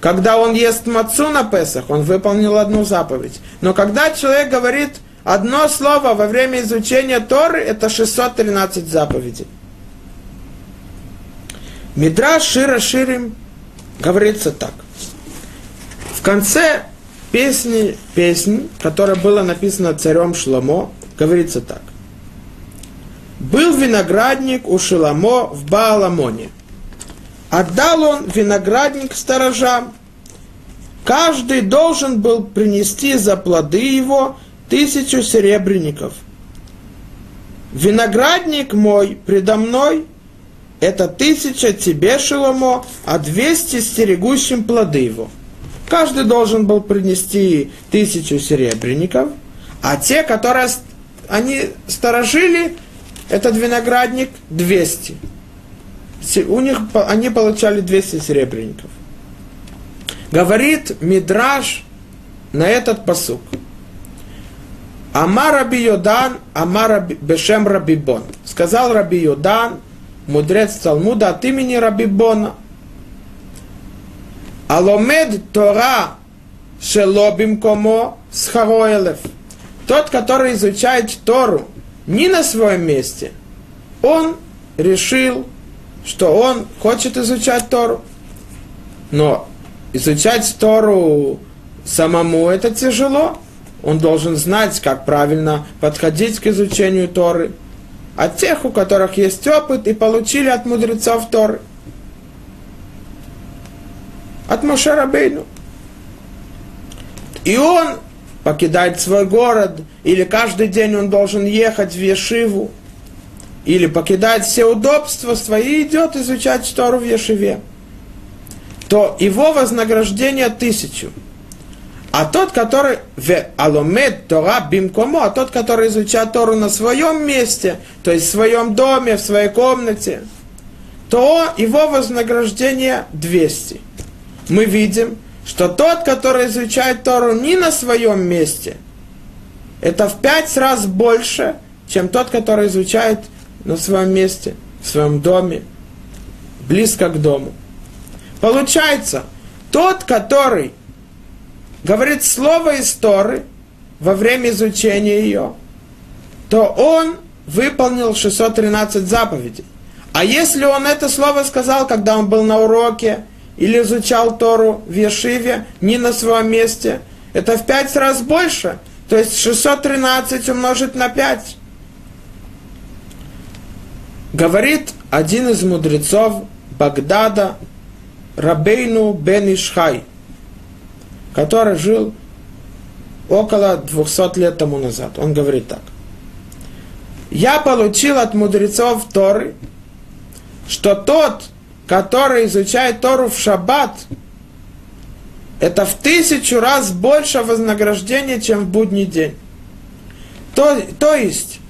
Когда он ест мацу на Песах, он выполнил одну заповедь. Но когда человек говорит одно слово во время изучения Торы, это 613 заповедей. Мидраш Шира Ширим говорится так. В конце песни, песни, которая была написана царем Шломо, говорится так. Был виноградник у Шиламо в Бааламоне – Отдал он виноградник сторожам. Каждый должен был принести за плоды его тысячу серебряников. Виноградник мой предо мной – это тысяча тебе, Шеломо, а двести стерегущим плоды его. Каждый должен был принести тысячу серебряников, а те, которые они сторожили, этот виноградник – двести у них, они получали 200 серебряников. Говорит Мидраш на этот посук. Амар Раби Йодан, Амар Бешем Раби Бон. Сказал Раби Йодан, мудрец Талмуда от имени Раби Бона. Аломед Тора Шелобим Комо Схароэлев. Тот, который изучает Тору не на своем месте, он решил что он хочет изучать Тору. Но изучать Тору самому это тяжело. Он должен знать, как правильно подходить к изучению Торы. От тех, у которых есть опыт и получили от мудрецов Торы. От Мошерабейну. И он покидает свой город, или каждый день он должен ехать в Ешиву, или покидает все удобства свои и идет изучать Тору в Ешиве, то его вознаграждение тысячу. А тот, который в аломед Тора бимкомо, а тот, который изучает Тору на своем месте, то есть в своем доме, в своей комнате, то его вознаграждение 200. Мы видим, что тот, который изучает Тору не на своем месте, это в пять раз больше, чем тот, который изучает на своем месте, в своем доме, близко к дому. Получается, тот, который говорит слово истории во время изучения ее, то он выполнил 613 заповедей. А если он это слово сказал, когда он был на уроке или изучал Тору в Ешиве, не на своем месте, это в пять раз больше. То есть 613 умножить на 5 Говорит один из мудрецов Багдада, Рабейну бен Ишхай, который жил около 200 лет тому назад. Он говорит так. Я получил от мудрецов Торы, что тот, который изучает Тору в шаббат, это в тысячу раз больше вознаграждения, чем в будний день. То, то есть,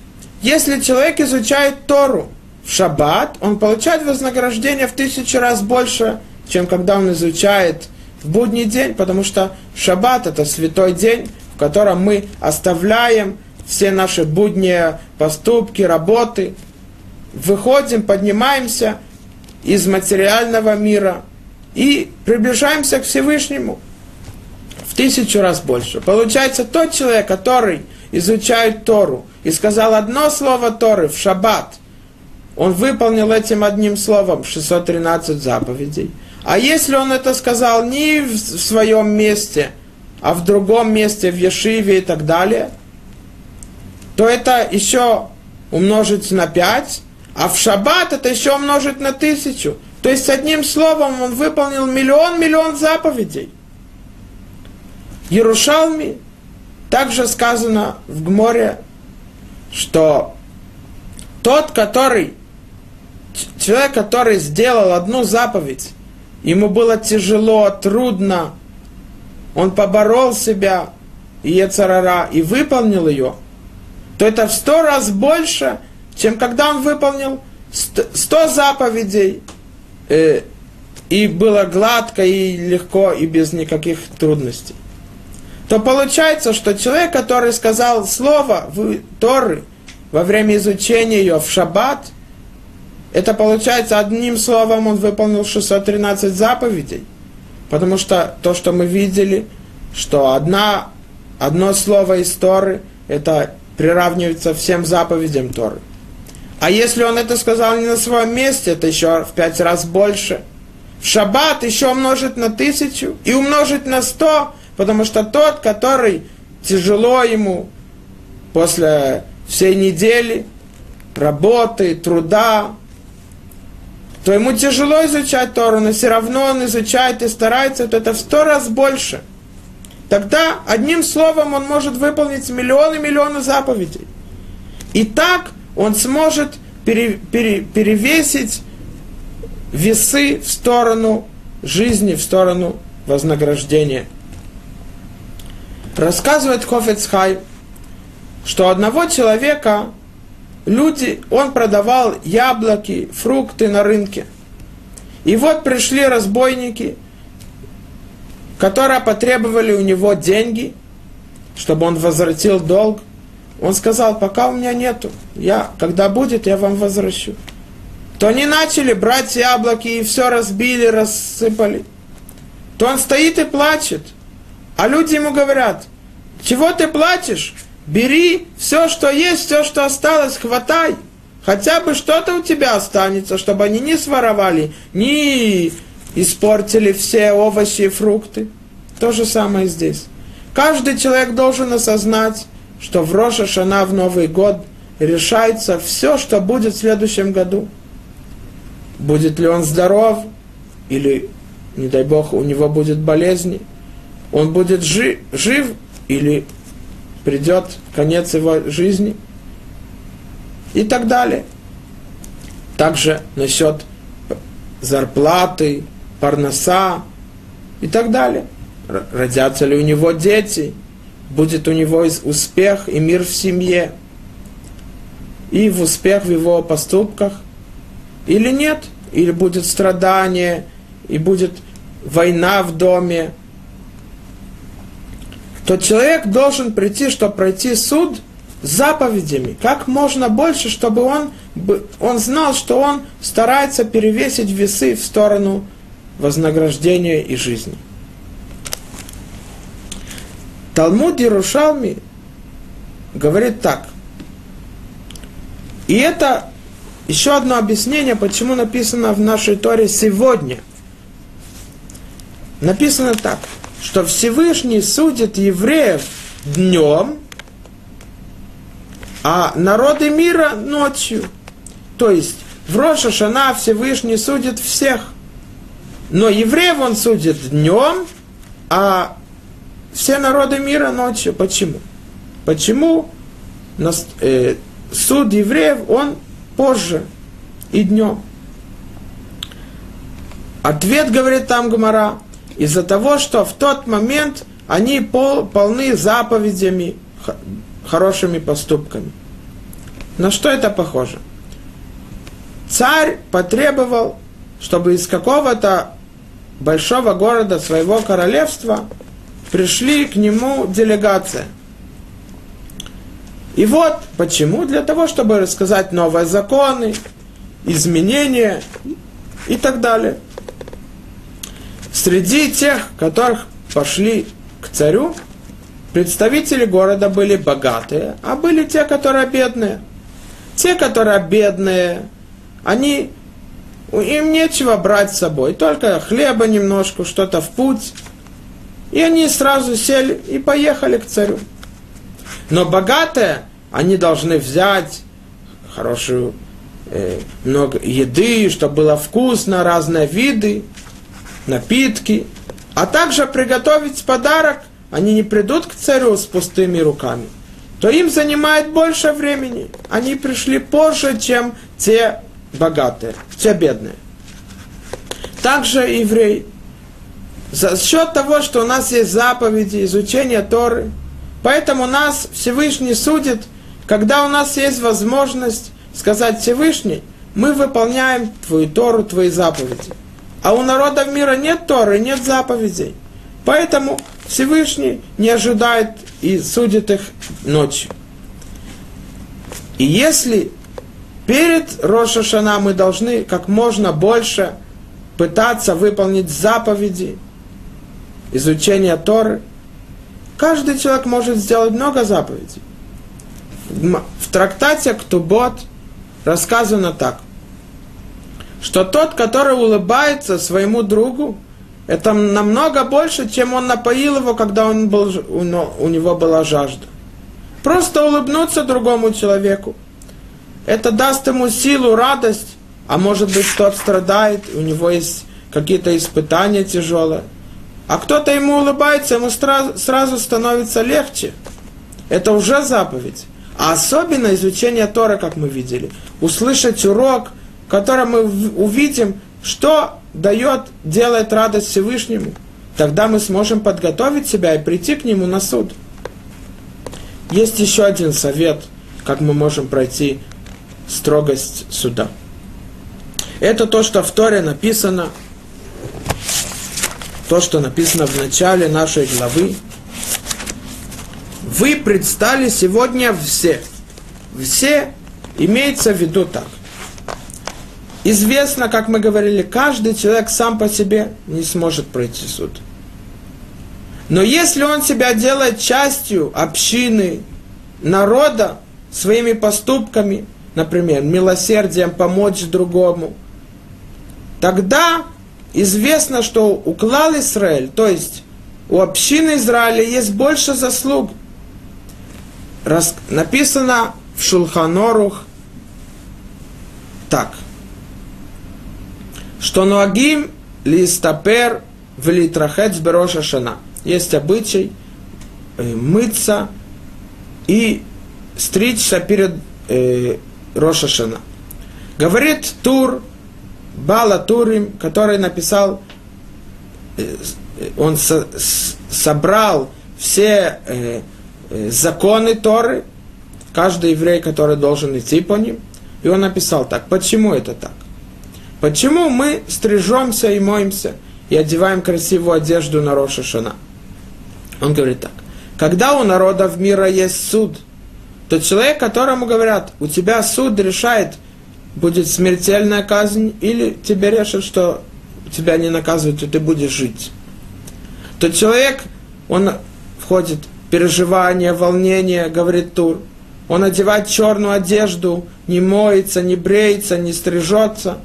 если человек изучает Тору в шаббат, он получает вознаграждение в тысячу раз больше, чем когда он изучает в будний день, потому что шаббат это святой день, в котором мы оставляем все наши будние поступки, работы, выходим, поднимаемся из материального мира и приближаемся к Всевышнему в тысячу раз больше. Получается, тот человек, который изучает Тору и сказал одно слово Торы в шаббат – он выполнил этим одним словом 613 заповедей. А если он это сказал не в своем месте, а в другом месте, в Ешиве и так далее, то это еще умножить на 5, а в шаббат это еще умножить на тысячу. То есть, одним словом, он выполнил миллион-миллион заповедей. Ярушалми, также сказано в Гморе, что тот, который человек, который сделал одну заповедь, ему было тяжело, трудно, он поборол себя, и Ецарара и выполнил ее, то это в сто раз больше, чем когда он выполнил сто заповедей, э, и было гладко, и легко, и без никаких трудностей. То получается, что человек, который сказал слово в Торы во время изучения ее в шаббат, это получается одним словом он выполнил 613 заповедей. Потому что то, что мы видели, что одна, одно слово из Торы, это приравнивается всем заповедям Торы. А если он это сказал не на своем месте, это еще в пять раз больше. В шаббат еще умножить на тысячу и умножить на сто, потому что тот, который тяжело ему после всей недели работы, труда, то ему тяжело изучать Тору, но все равно он изучает и старается, то это в сто раз больше. Тогда одним словом он может выполнить миллионы миллионы заповедей. И так он сможет пере, пере, перевесить весы в сторону жизни, в сторону вознаграждения. Рассказывает Хофецхай, что одного человека люди, он продавал яблоки, фрукты на рынке. И вот пришли разбойники, которые потребовали у него деньги, чтобы он возвратил долг. Он сказал, пока у меня нету, я, когда будет, я вам возвращу. То они начали брать яблоки и все разбили, рассыпали. То он стоит и плачет. А люди ему говорят, чего ты плачешь? Бери все, что есть, все, что осталось, хватай. Хотя бы что-то у тебя останется, чтобы они не своровали, не испортили все овощи и фрукты. То же самое здесь. Каждый человек должен осознать, что в Роша Шана в Новый год решается все, что будет в следующем году. Будет ли он здоров, или, не дай Бог, у него будет болезни. Он будет жи- жив или придет конец его жизни и так далее. Также насчет зарплаты, парноса и так далее. Родятся ли у него дети, будет у него успех и мир в семье, и в успех в его поступках, или нет, или будет страдание, и будет война в доме, то человек должен прийти, чтобы пройти суд заповедями, как можно больше, чтобы он, он знал, что он старается перевесить весы в сторону вознаграждения и жизни. Талмуд Ярушалми говорит так. И это еще одно объяснение, почему написано в нашей Торе сегодня. Написано так – что Всевышний судит евреев днем, а народы мира ночью. То есть в Роша Шана Всевышний судит всех. Но евреев он судит днем, а все народы мира ночью. Почему? Почему э, суд евреев, он позже и днем? Ответ, говорит там Гумара, из-за того, что в тот момент они пол, полны заповедями, хорошими поступками. На что это похоже? Царь потребовал, чтобы из какого-то большого города своего королевства пришли к нему делегация. И вот почему? Для того, чтобы рассказать новые законы, изменения и так далее. Среди тех, которых пошли к царю, представители города были богатые, а были те, которые бедные. Те, которые бедные, они, им нечего брать с собой, только хлеба немножко, что-то в путь. И они сразу сели и поехали к царю. Но богатые, они должны взять хорошую э, много еды, чтобы было вкусно, разные виды напитки, а также приготовить подарок, они не придут к царю с пустыми руками, то им занимает больше времени. Они пришли позже, чем те богатые, те бедные. Также еврей. За счет того, что у нас есть заповеди, изучение Торы, Поэтому нас Всевышний судит, когда у нас есть возможность сказать Всевышний, мы выполняем Твою Тору, Твои заповеди. А у народов мира нет Торы, нет заповедей. Поэтому Всевышний не ожидает и судит их ночью. И если перед Рошашана мы должны как можно больше пытаться выполнить заповеди, изучения Торы, каждый человек может сделать много заповедей. В трактате Ктубот рассказано так, что тот, который улыбается своему другу, это намного больше, чем он напоил его, когда он был, у него была жажда. Просто улыбнуться другому человеку. Это даст ему силу, радость, а может быть, тот страдает, у него есть какие-то испытания тяжелые. А кто-то ему улыбается, ему сразу становится легче. Это уже заповедь. А особенно изучение Тора, как мы видели. Услышать урок, котором мы увидим, что дает, делает радость Всевышнему. Тогда мы сможем подготовить себя и прийти к нему на суд. Есть еще один совет, как мы можем пройти строгость суда. Это то, что в Торе написано, то, что написано в начале нашей главы, вы предстали сегодня все. Все имеется в виду так. Известно, как мы говорили, каждый человек сам по себе не сможет пройти суд. Но если он себя делает частью общины, народа, своими поступками, например, милосердием помочь другому, тогда известно, что у клал Израиль, то есть у общины Израиля есть больше заслуг. Рас... Написано в Шулханорух так, что Нуагим листапер в литрахец бероша шана. Есть обычай э, мыться и стричься перед э, Роша Шана. Говорит Тур, Бала Турим, который написал, э, он со, с, собрал все э, э, законы Торы, каждый еврей, который должен идти по ним, и он написал так, почему это так? Почему мы стрижемся и моемся и одеваем красивую одежду на Роша Шана? Он говорит так, когда у народов мира есть суд, то человек, которому говорят, у тебя суд решает, будет смертельная казнь, или тебе решат, что тебя не наказывают, и ты будешь жить. То человек, он входит в переживание, волнение, говорит Тур, он одевает черную одежду, не моется, не бреется, не стрижется,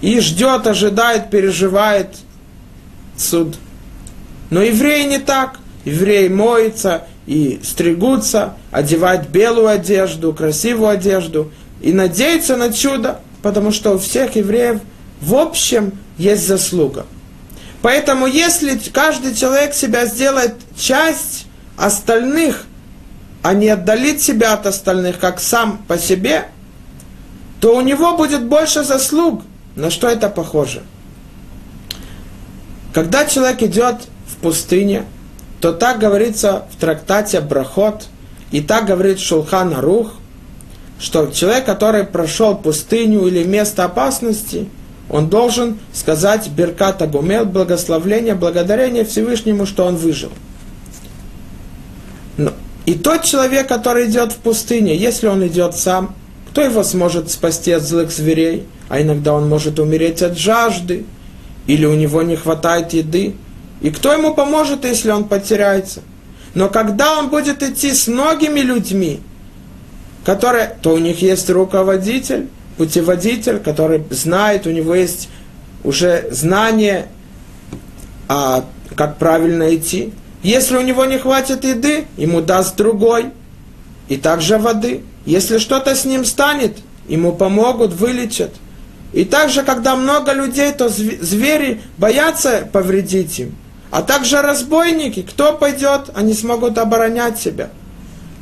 и ждет, ожидает, переживает суд. Но евреи не так. Евреи моются и стригутся, одевают белую одежду, красивую одежду и надеются на чудо, потому что у всех евреев в общем есть заслуга. Поэтому если каждый человек себя сделает часть остальных, а не отдалит себя от остальных, как сам по себе, то у него будет больше заслуг. На что это похоже? Когда человек идет в пустыне, то так говорится в трактате Брахот, и так говорит Шулхан Арух, что человек, который прошел пустыню или место опасности, он должен сказать Берката Гумел, благословление, благодарение Всевышнему, что он выжил. Но, и тот человек, который идет в пустыне, если он идет сам, кто его сможет спасти от злых зверей? А иногда он может умереть от жажды, или у него не хватает еды. И кто ему поможет, если он потеряется? Но когда он будет идти с многими людьми, которые, то у них есть руководитель, путеводитель, который знает, у него есть уже знание, а, как правильно идти. Если у него не хватит еды, ему даст другой, и также воды. Если что-то с ним станет, ему помогут, вылечат. И также, когда много людей, то звери боятся повредить им. А также разбойники, кто пойдет, они смогут оборонять себя.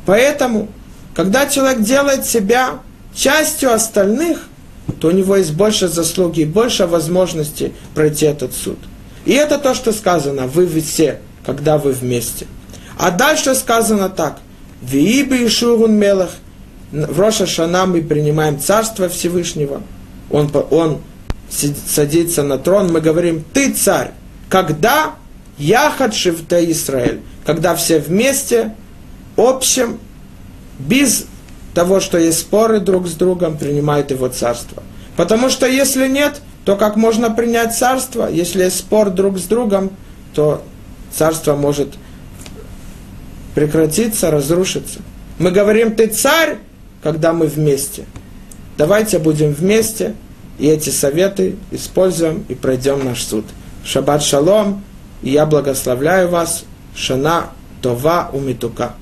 Поэтому, когда человек делает себя частью остальных, то у него есть больше заслуги и больше возможностей пройти этот суд. И это то, что сказано, вы все, когда вы вместе. А дальше сказано так. Вииби и Шурун Мелах. В Роша Шана мы принимаем Царство Всевышнего. Он, он садится на трон. Мы говорим, ты царь. Когда Яхад Шивта Израиль. Когда все вместе, общем, без того, что есть споры друг с другом, принимают его царство. Потому что если нет, то как можно принять царство? Если есть спор друг с другом, то царство может прекратиться, разрушиться. Мы говорим, ты царь, когда мы вместе. Давайте будем вместе и эти советы используем и пройдем наш суд. Шаббат шалом, и я благословляю вас. Шана Това Умитука.